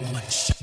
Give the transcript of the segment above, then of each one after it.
One shot.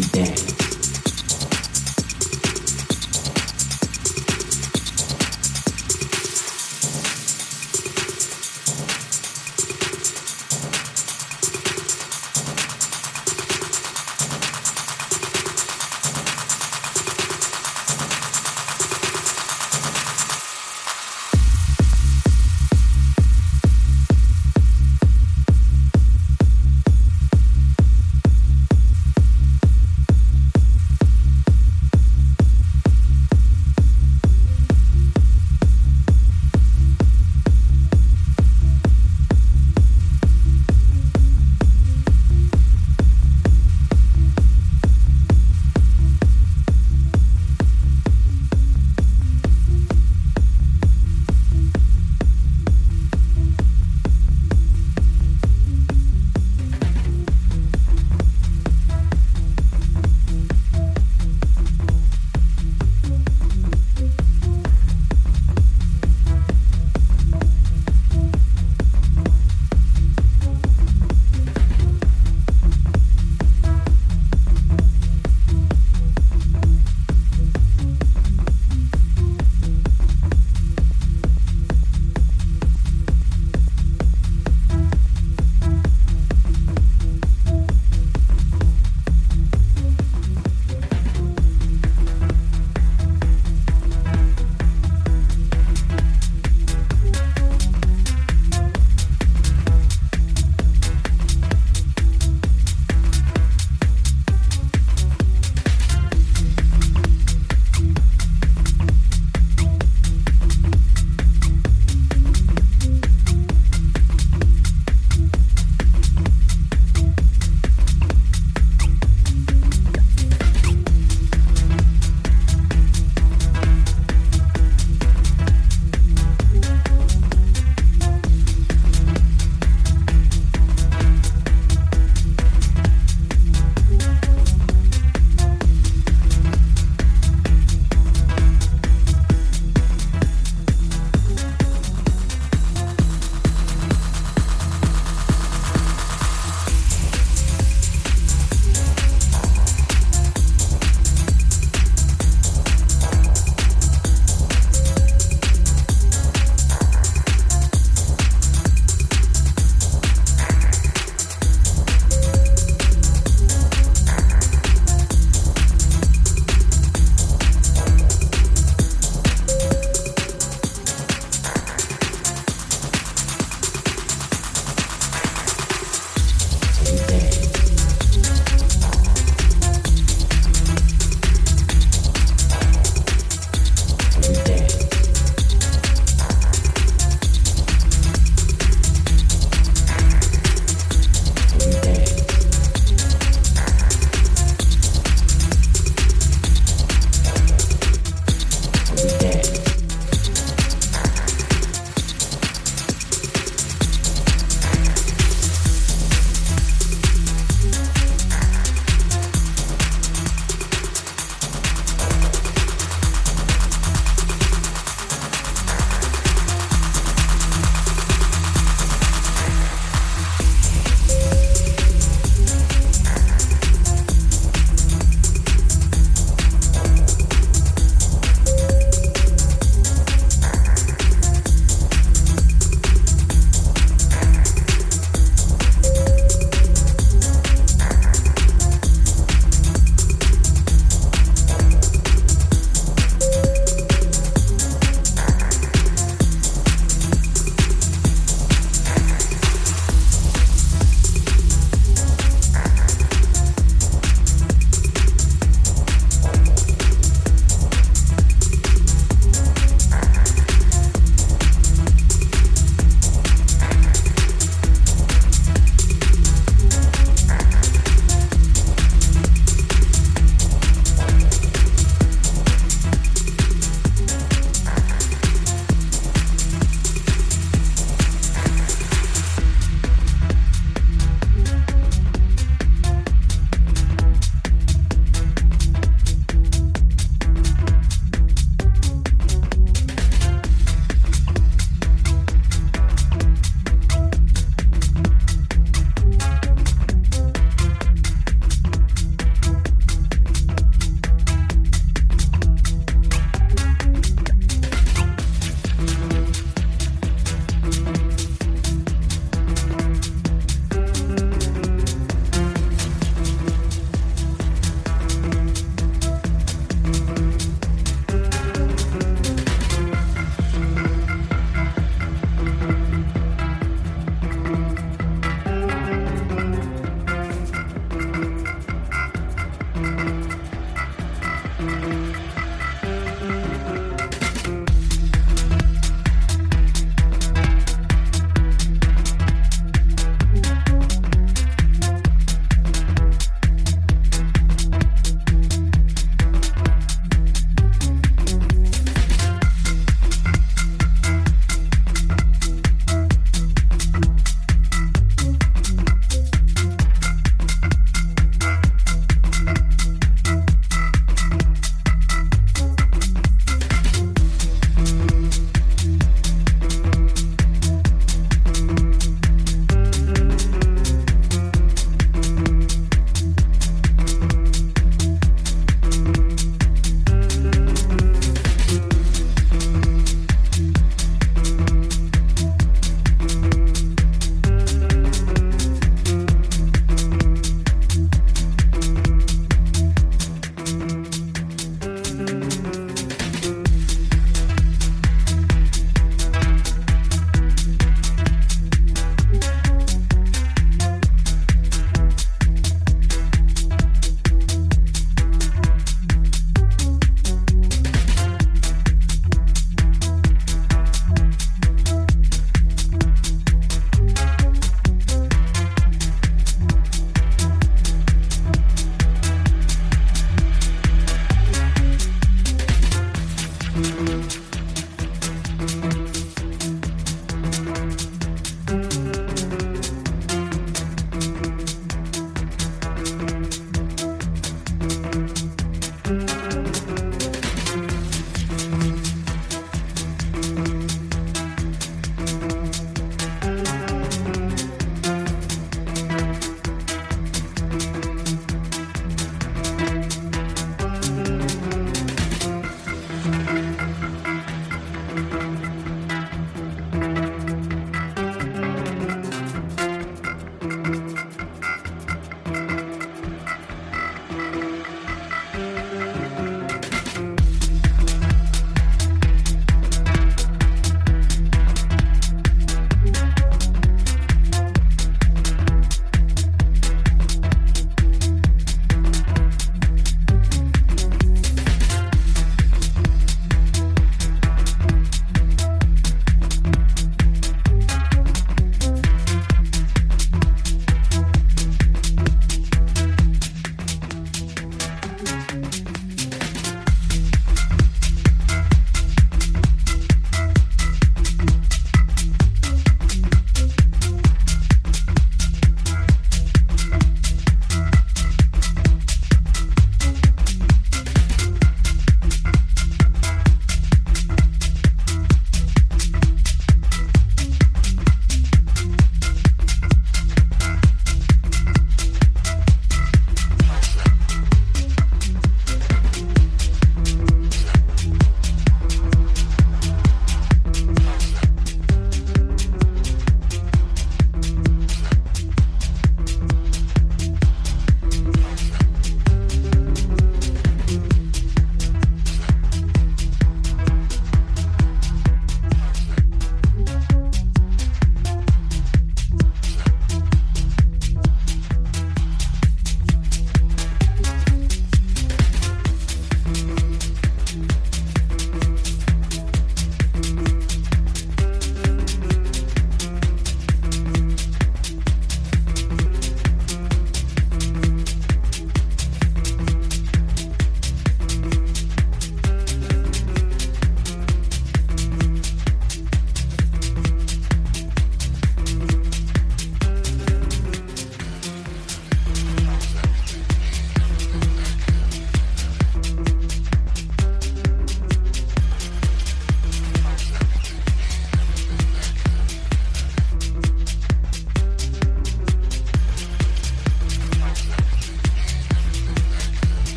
Dance.